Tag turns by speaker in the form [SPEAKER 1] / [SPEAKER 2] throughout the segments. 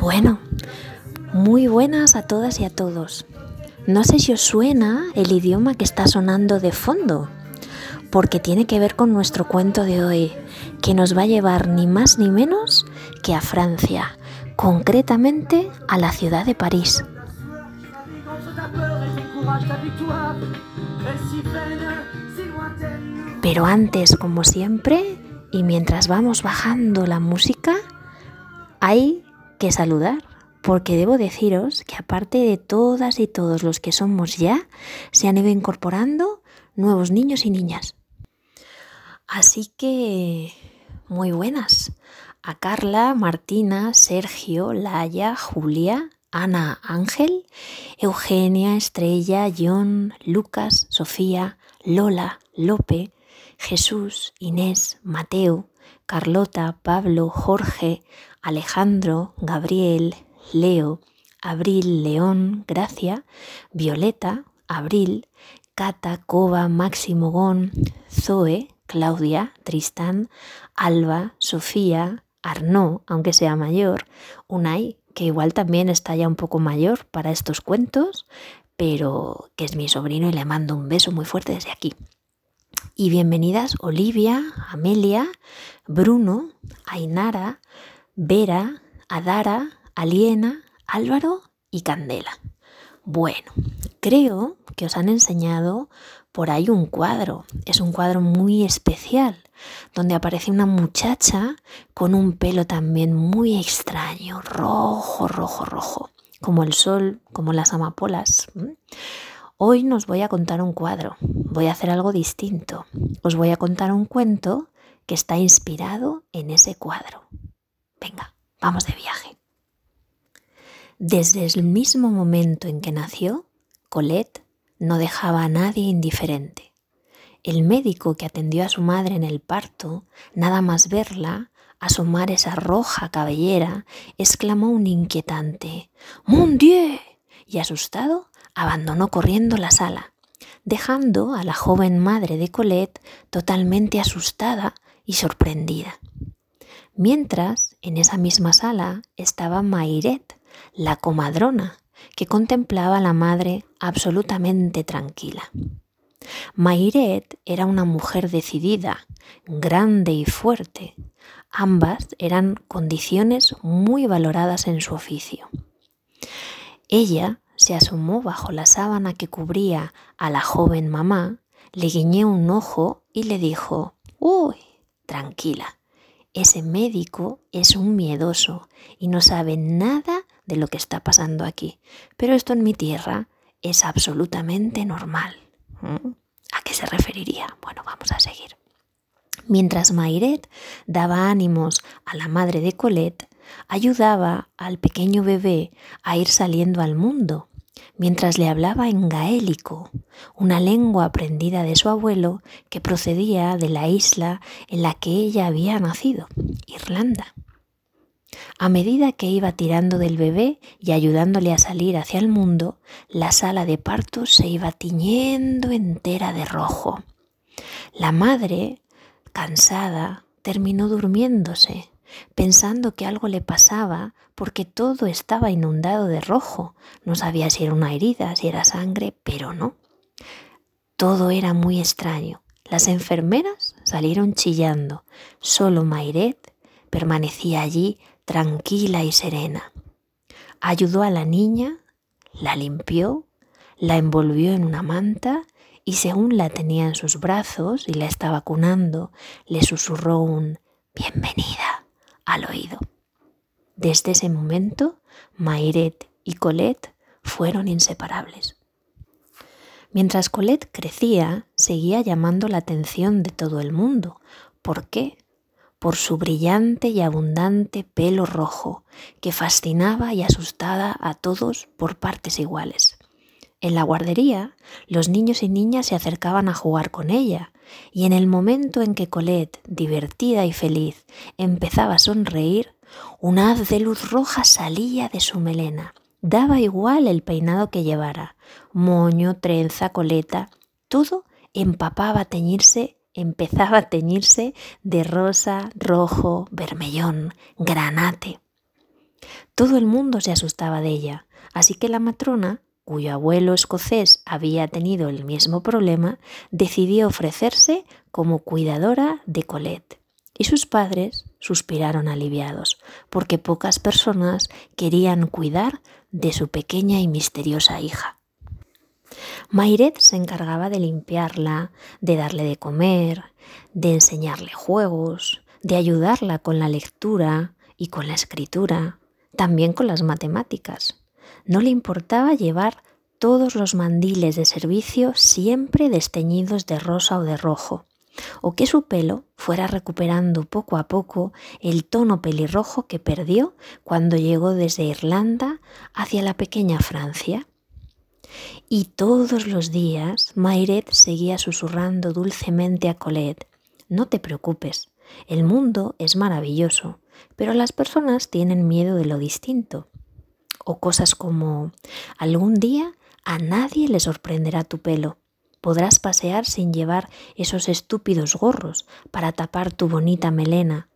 [SPEAKER 1] Bueno, muy buenas a todas y a todos. No sé si os suena el idioma que está sonando de fondo, porque tiene que ver con nuestro cuento de hoy, que nos va a llevar ni más ni menos que a Francia, concretamente a la ciudad de París. Pero antes, como siempre, y mientras vamos bajando la música, hay que saludar, porque debo deciros que aparte de todas y todos los que somos ya, se han ido incorporando nuevos niños y niñas. Así que, muy buenas. A Carla, Martina, Sergio, Laia, Julia, Ana, Ángel, Eugenia, Estrella, John, Lucas, Sofía, Lola, Lope, Jesús, Inés, Mateo, Carlota, Pablo, Jorge, Alejandro, Gabriel, Leo, Abril, León, Gracia, Violeta, Abril, Cata, Coba, Máximo Gon, Zoe, Claudia, Tristán, Alba, Sofía, Arnaud, aunque sea mayor, Unai, que igual también está ya un poco mayor para estos cuentos, pero que es mi sobrino y le mando un beso muy fuerte desde aquí. Y bienvenidas Olivia, Amelia, Bruno, Ainara, Vera, Adara, Aliena, Álvaro y Candela. Bueno, creo que os han enseñado por ahí un cuadro. Es un cuadro muy especial, donde aparece una muchacha con un pelo también muy extraño, rojo, rojo, rojo, como el sol, como las amapolas. Hoy nos voy a contar un cuadro, voy a hacer algo distinto. Os voy a contar un cuento que está inspirado en ese cuadro. Venga, vamos de viaje. Desde el mismo momento en que nació, Colette no dejaba a nadie indiferente. El médico que atendió a su madre en el parto, nada más verla, asomar esa roja cabellera, exclamó un inquietante ¡Mon Dieu! y asustado abandonó corriendo la sala, dejando a la joven madre de Colette totalmente asustada y sorprendida. Mientras, en esa misma sala estaba Mairet, la comadrona, que contemplaba a la madre absolutamente tranquila. Mairet era una mujer decidida, grande y fuerte. Ambas eran condiciones muy valoradas en su oficio. Ella se asomó bajo la sábana que cubría a la joven mamá, le guiñó un ojo y le dijo, Uy, tranquila, ese médico es un miedoso y no sabe nada de lo que está pasando aquí. Pero esto en mi tierra es absolutamente normal. ¿Mm? ¿A qué se referiría? Bueno, vamos a seguir. Mientras Mairet daba ánimos a la madre de Colette, ayudaba al pequeño bebé a ir saliendo al mundo, mientras le hablaba en gaélico, una lengua aprendida de su abuelo que procedía de la isla en la que ella había nacido, Irlanda. A medida que iba tirando del bebé y ayudándole a salir hacia el mundo, la sala de partos se iba tiñendo entera de rojo. La madre, cansada, terminó durmiéndose, pensando que algo le pasaba porque todo estaba inundado de rojo. No sabía si era una herida, si era sangre, pero no. Todo era muy extraño. Las enfermeras salieron chillando. Solo Mairet permanecía allí tranquila y serena. Ayudó a la niña, la limpió, la envolvió en una manta y según la tenía en sus brazos y la estaba cunando, le susurró un bienvenida al oído. Desde ese momento, Mairet y Colette fueron inseparables. Mientras Colette crecía, seguía llamando la atención de todo el mundo. ¿Por qué? Por su brillante y abundante pelo rojo, que fascinaba y asustaba a todos por partes iguales. En la guardería, los niños y niñas se acercaban a jugar con ella, y en el momento en que Colette, divertida y feliz, empezaba a sonreír, un haz de luz roja salía de su melena. Daba igual el peinado que llevara, moño, trenza, coleta, todo empapaba a teñirse, empezaba a teñirse de rosa, rojo, vermellón, granate. Todo el mundo se asustaba de ella, así que la matrona, cuyo abuelo escocés había tenido el mismo problema, decidió ofrecerse como cuidadora de Colette. Y sus padres suspiraron aliviados, porque pocas personas querían cuidar de su pequeña y misteriosa hija. Mairet se encargaba de limpiarla, de darle de comer, de enseñarle juegos, de ayudarla con la lectura y con la escritura, también con las matemáticas. No le importaba llevar todos los mandiles de servicio siempre desteñidos de rosa o de rojo, o que su pelo fuera recuperando poco a poco el tono pelirrojo que perdió cuando llegó desde Irlanda hacia la pequeña Francia. Y todos los días Mairet seguía susurrando dulcemente a Colette, no te preocupes, el mundo es maravilloso, pero las personas tienen miedo de lo distinto. O cosas como, algún día a nadie le sorprenderá tu pelo. Podrás pasear sin llevar esos estúpidos gorros para tapar tu bonita melena.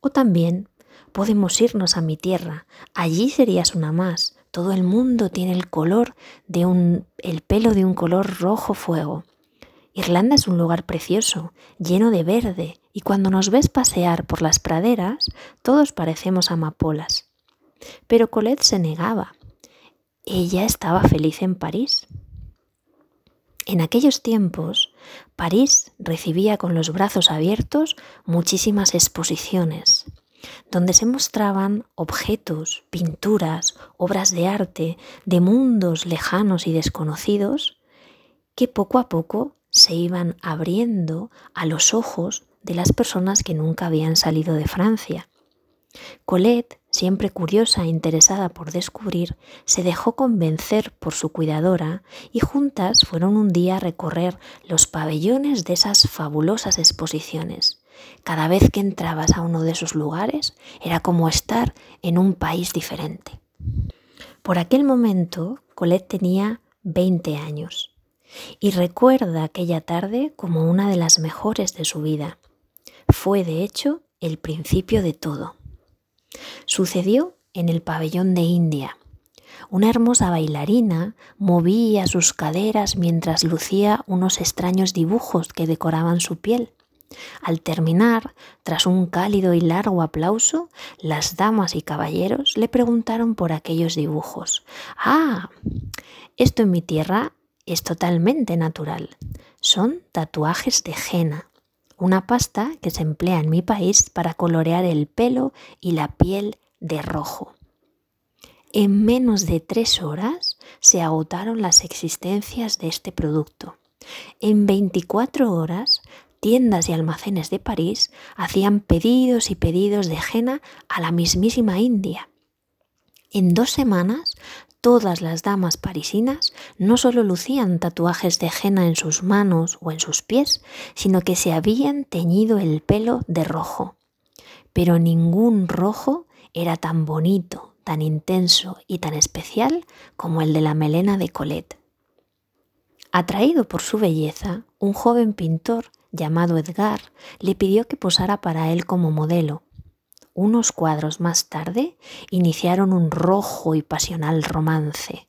[SPEAKER 1] O también podemos irnos a mi tierra. Allí serías una más. Todo el mundo tiene el color de un el pelo de un color rojo fuego. Irlanda es un lugar precioso, lleno de verde, y cuando nos ves pasear por las praderas, todos parecemos amapolas. Pero Colette se negaba. Ella estaba feliz en París. En aquellos tiempos, París recibía con los brazos abiertos muchísimas exposiciones, donde se mostraban objetos, pinturas, obras de arte de mundos lejanos y desconocidos que poco a poco se iban abriendo a los ojos de las personas que nunca habían salido de Francia. Colette, siempre curiosa e interesada por descubrir, se dejó convencer por su cuidadora y juntas fueron un día a recorrer los pabellones de esas fabulosas exposiciones. Cada vez que entrabas a uno de esos lugares era como estar en un país diferente. Por aquel momento, Colette tenía 20 años y recuerda aquella tarde como una de las mejores de su vida. Fue, de hecho, el principio de todo. Sucedió en el pabellón de India. Una hermosa bailarina movía sus caderas mientras lucía unos extraños dibujos que decoraban su piel. Al terminar, tras un cálido y largo aplauso, las damas y caballeros le preguntaron por aquellos dibujos. Ah, esto en mi tierra es totalmente natural. Son tatuajes de henna, una pasta que se emplea en mi país para colorear el pelo y la piel de rojo. En menos de tres horas se agotaron las existencias de este producto. En 24 horas, tiendas y almacenes de París hacían pedidos y pedidos de henna a la mismísima India. En dos semanas todas las damas parisinas no solo lucían tatuajes de henna en sus manos o en sus pies, sino que se habían teñido el pelo de rojo. Pero ningún rojo era tan bonito, tan intenso y tan especial como el de la melena de Colette. Atraído por su belleza, un joven pintor llamado Edgar le pidió que posara para él como modelo unos cuadros más tarde, iniciaron un rojo y pasional romance.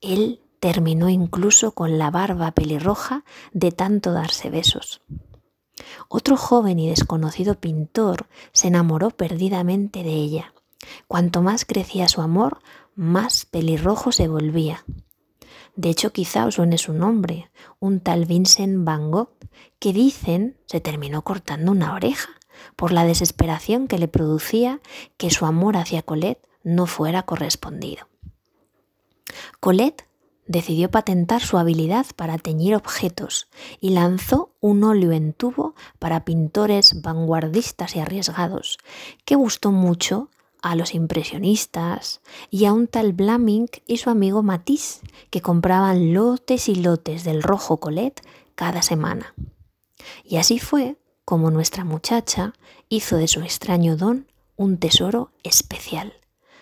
[SPEAKER 1] Él terminó incluso con la barba pelirroja de tanto darse besos. Otro joven y desconocido pintor se enamoró perdidamente de ella. Cuanto más crecía su amor, más pelirrojo se volvía. De hecho, quizá os suene su nombre, un tal Vincent Van Gogh, que dicen se terminó cortando una oreja por la desesperación que le producía que su amor hacia Colette no fuera correspondido. Colette decidió patentar su habilidad para teñir objetos y lanzó un óleo en tubo para pintores vanguardistas y arriesgados, que gustó mucho a los impresionistas y a un tal Blaming y su amigo Matisse, que compraban lotes y lotes del rojo Colette cada semana. Y así fue como nuestra muchacha hizo de su extraño don un tesoro especial.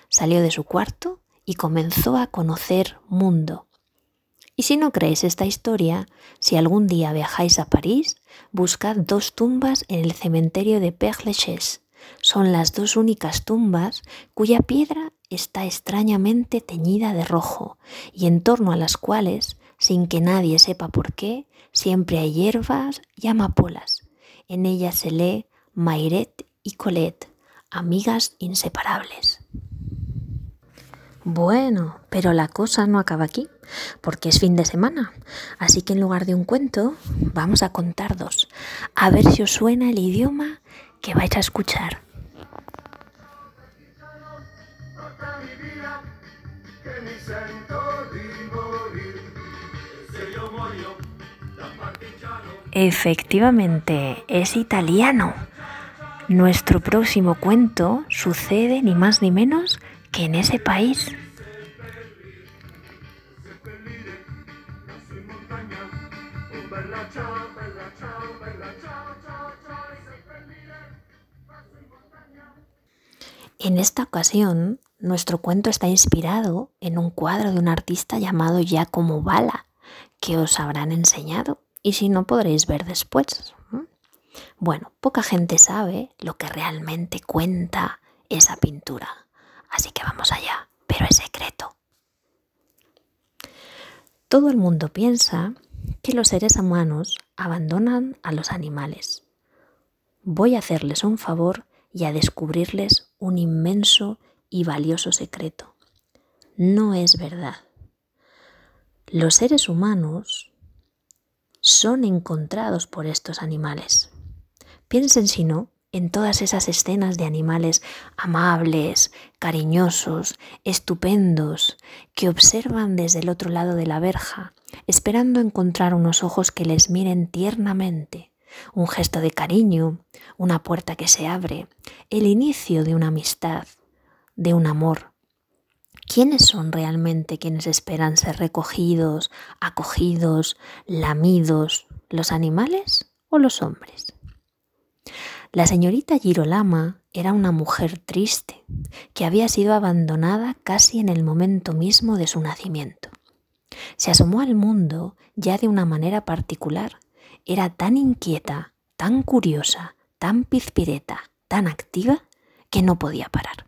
[SPEAKER 1] Salió de su cuarto y comenzó a conocer mundo. Y si no creéis esta historia, si algún día viajáis a París, buscad dos tumbas en el cementerio de Père Lachaise. Son las dos únicas tumbas cuya piedra está extrañamente teñida de rojo y en torno a las cuales, sin que nadie sepa por qué, siempre hay hierbas y amapolas. En ellas se lee Mayret y Colette, amigas inseparables. Bueno, pero la cosa no acaba aquí, porque es fin de semana. Así que en lugar de un cuento, vamos a contar dos. A ver si os suena el idioma que vais a escuchar. Efectivamente, es italiano. Nuestro próximo cuento sucede ni más ni menos que en ese país. En esta ocasión, nuestro cuento está inspirado en un cuadro de un artista llamado Giacomo Bala, que os habrán enseñado y si no podréis ver después. Bueno, poca gente sabe lo que realmente cuenta esa pintura, así que vamos allá, pero es secreto. Todo el mundo piensa que los seres humanos abandonan a los animales. Voy a hacerles un favor y a descubrirles un inmenso y valioso secreto. No es verdad. Los seres humanos son encontrados por estos animales. Piensen si no en todas esas escenas de animales amables, cariñosos, estupendos, que observan desde el otro lado de la verja, esperando encontrar unos ojos que les miren tiernamente, un gesto de cariño, una puerta que se abre, el inicio de una amistad, de un amor. ¿Quiénes son realmente quienes esperan ser recogidos, acogidos, lamidos, los animales o los hombres? La señorita Girolama era una mujer triste, que había sido abandonada casi en el momento mismo de su nacimiento. Se asomó al mundo ya de una manera particular. Era tan inquieta, tan curiosa, tan pizpireta, tan activa, que no podía parar.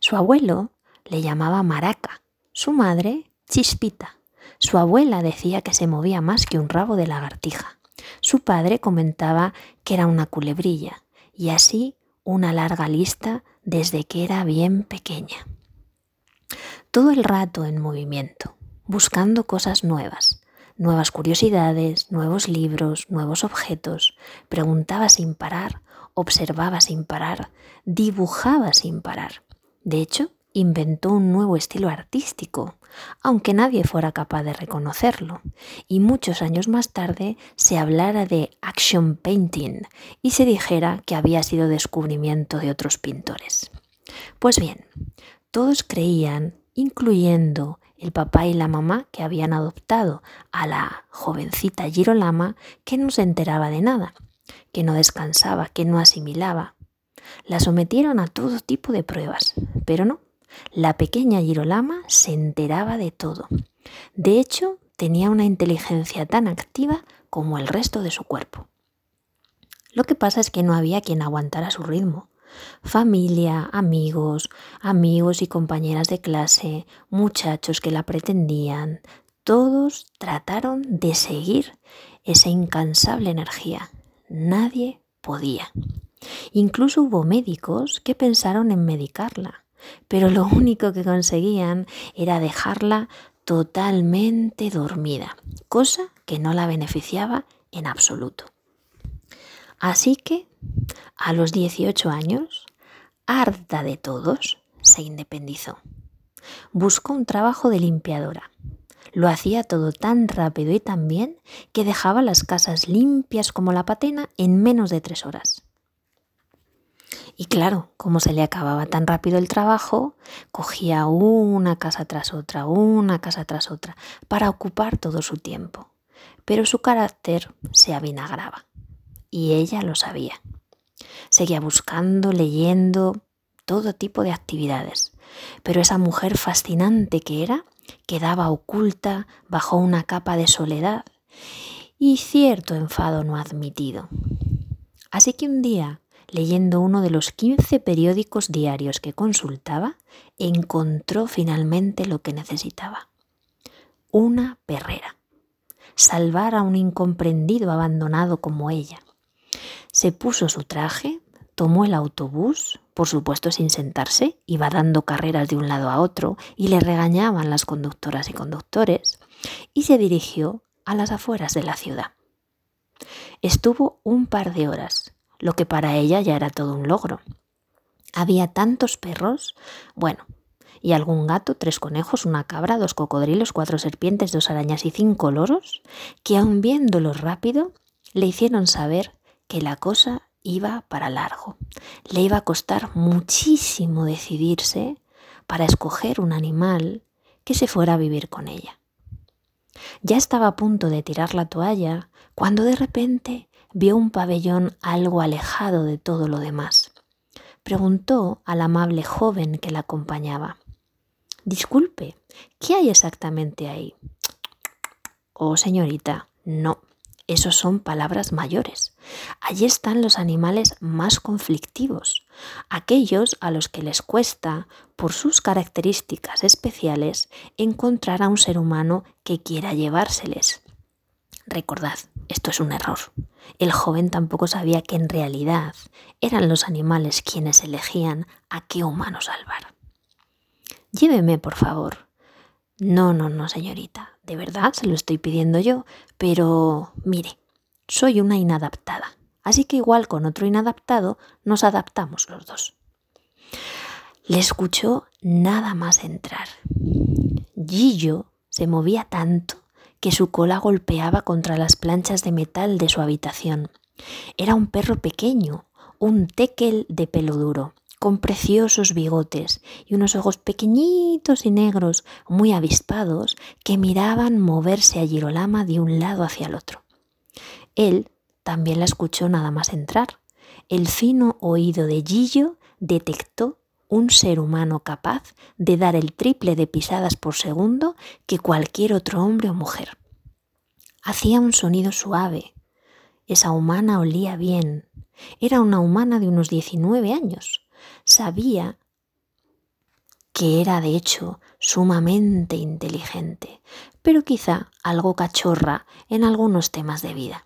[SPEAKER 1] Su abuelo le llamaba Maraca, su madre Chispita. Su abuela decía que se movía más que un rabo de lagartija. Su padre comentaba que era una culebrilla y así una larga lista desde que era bien pequeña. Todo el rato en movimiento, buscando cosas nuevas, nuevas curiosidades, nuevos libros, nuevos objetos, preguntaba sin parar, observaba sin parar, dibujaba sin parar. De hecho, inventó un nuevo estilo artístico, aunque nadie fuera capaz de reconocerlo, y muchos años más tarde se hablara de action painting y se dijera que había sido descubrimiento de otros pintores. Pues bien, todos creían, incluyendo el papá y la mamá que habían adoptado a la jovencita Girolama, que no se enteraba de nada, que no descansaba, que no asimilaba, la sometieron a todo tipo de pruebas, pero no. La pequeña Girolama se enteraba de todo. De hecho, tenía una inteligencia tan activa como el resto de su cuerpo. Lo que pasa es que no había quien aguantara su ritmo. Familia, amigos, amigos y compañeras de clase, muchachos que la pretendían, todos trataron de seguir esa incansable energía. Nadie podía. Incluso hubo médicos que pensaron en medicarla, pero lo único que conseguían era dejarla totalmente dormida, cosa que no la beneficiaba en absoluto. Así que, a los 18 años, harta de todos, se independizó. Buscó un trabajo de limpiadora. Lo hacía todo tan rápido y tan bien que dejaba las casas limpias como la patena en menos de tres horas. Y claro, como se le acababa tan rápido el trabajo, cogía una casa tras otra, una casa tras otra, para ocupar todo su tiempo. Pero su carácter se avinagraba. Y ella lo sabía. Seguía buscando, leyendo, todo tipo de actividades. Pero esa mujer fascinante que era, quedaba oculta bajo una capa de soledad y cierto enfado no admitido. Así que un día, leyendo uno de los 15 periódicos diarios que consultaba, encontró finalmente lo que necesitaba. Una perrera. Salvar a un incomprendido abandonado como ella. Se puso su traje, tomó el autobús, por supuesto sin sentarse, iba dando carreras de un lado a otro y le regañaban las conductoras y conductores, y se dirigió a las afueras de la ciudad. Estuvo un par de horas, lo que para ella ya era todo un logro. Había tantos perros, bueno, y algún gato, tres conejos, una cabra, dos cocodrilos, cuatro serpientes, dos arañas y cinco loros, que aun viéndolo rápido, le hicieron saber que la cosa iba para largo. Le iba a costar muchísimo decidirse para escoger un animal que se fuera a vivir con ella. Ya estaba a punto de tirar la toalla cuando de repente vio un pabellón algo alejado de todo lo demás. Preguntó al amable joven que la acompañaba. Disculpe, ¿qué hay exactamente ahí? Oh, señorita, no, esos son palabras mayores. Allí están los animales más conflictivos, aquellos a los que les cuesta, por sus características especiales, encontrar a un ser humano que quiera llevárseles. Recordad, esto es un error. El joven tampoco sabía que en realidad eran los animales quienes elegían a qué humano salvar. Lléveme, por favor. No, no, no, señorita de verdad se lo estoy pidiendo yo, pero mire, soy una inadaptada, así que igual con otro inadaptado nos adaptamos los dos. Le escuchó nada más entrar. Gillo se movía tanto que su cola golpeaba contra las planchas de metal de su habitación. Era un perro pequeño, un tekel de pelo duro, con preciosos bigotes y unos ojos pequeñitos y negros, muy avispados, que miraban moverse a Girolama de un lado hacia el otro. Él también la escuchó nada más entrar. El fino oído de Gillo detectó un ser humano capaz de dar el triple de pisadas por segundo que cualquier otro hombre o mujer. Hacía un sonido suave. Esa humana olía bien. Era una humana de unos 19 años sabía que era de hecho sumamente inteligente, pero quizá algo cachorra en algunos temas de vida.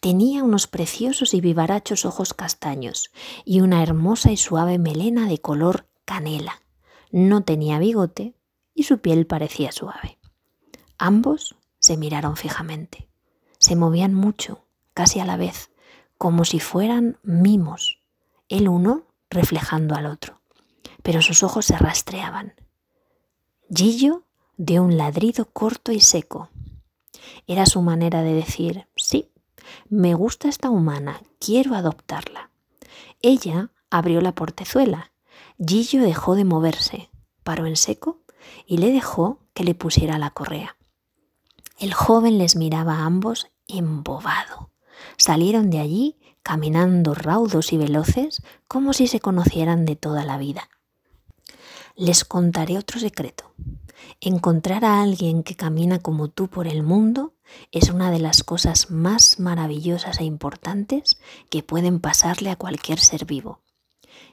[SPEAKER 1] Tenía unos preciosos y vivarachos ojos castaños y una hermosa y suave melena de color canela. No tenía bigote y su piel parecía suave. Ambos se miraron fijamente. Se movían mucho, casi a la vez, como si fueran mimos. El uno reflejando al otro, pero sus ojos se rastreaban. Gillo dio un ladrido corto y seco. Era su manera de decir, sí, me gusta esta humana, quiero adoptarla. Ella abrió la portezuela. Gillo dejó de moverse, paró en seco y le dejó que le pusiera la correa. El joven les miraba a ambos embobado. Salieron de allí caminando raudos y veloces como si se conocieran de toda la vida. Les contaré otro secreto. Encontrar a alguien que camina como tú por el mundo es una de las cosas más maravillosas e importantes que pueden pasarle a cualquier ser vivo.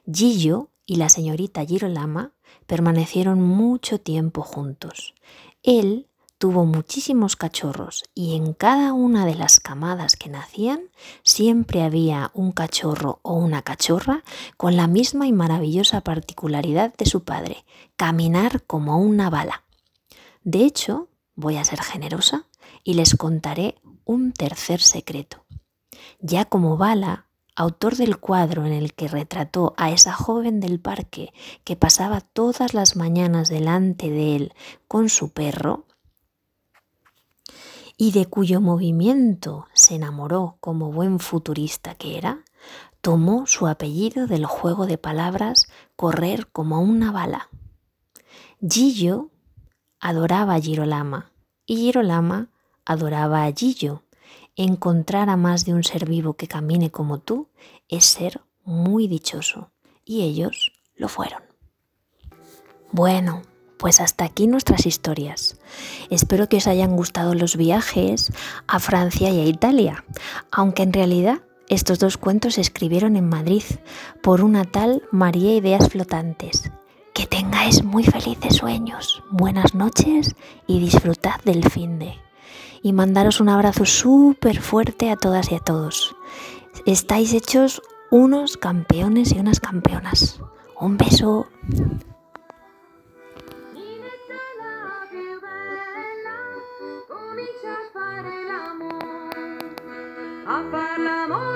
[SPEAKER 1] Gillo y la señorita Girolama permanecieron mucho tiempo juntos. Él tuvo muchísimos cachorros y en cada una de las camadas que nacían siempre había un cachorro o una cachorra con la misma y maravillosa particularidad de su padre, caminar como una bala. De hecho, voy a ser generosa y les contaré un tercer secreto. Ya como bala, autor del cuadro en el que retrató a esa joven del parque que pasaba todas las mañanas delante de él con su perro, y de cuyo movimiento se enamoró como buen futurista que era, tomó su apellido del juego de palabras correr como una bala. Gillo adoraba a Girolama y Girolama adoraba a Gillo. Encontrar a más de un ser vivo que camine como tú es ser muy dichoso y ellos lo fueron. Bueno, pues hasta aquí nuestras historias. Espero que os hayan gustado los viajes a Francia y a Italia, aunque en realidad estos dos cuentos se escribieron en Madrid por una tal María Ideas Flotantes. Que tengáis muy felices sueños, buenas noches y disfrutad del fin de. Y mandaros un abrazo súper fuerte a todas y a todos. Estáis hechos unos campeones y unas campeonas. Un beso. Apa la